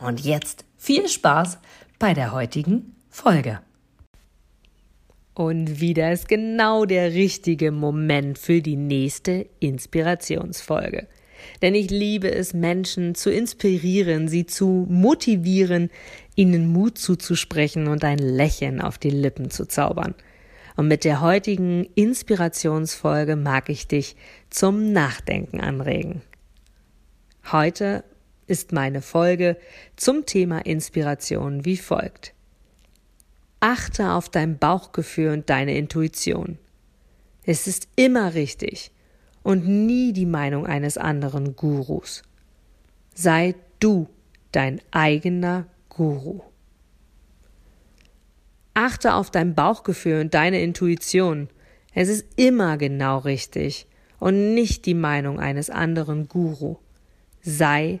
Und jetzt viel Spaß bei der heutigen Folge. Und wieder ist genau der richtige Moment für die nächste Inspirationsfolge. Denn ich liebe es, Menschen zu inspirieren, sie zu motivieren, ihnen Mut zuzusprechen und ein Lächeln auf die Lippen zu zaubern. Und mit der heutigen Inspirationsfolge mag ich dich zum Nachdenken anregen. Heute ist meine Folge zum Thema Inspiration wie folgt. Achte auf dein Bauchgefühl und deine Intuition. Es ist immer richtig und nie die Meinung eines anderen Gurus. Sei du dein eigener Guru. Achte auf dein Bauchgefühl und deine Intuition. Es ist immer genau richtig und nicht die Meinung eines anderen Guru. Sei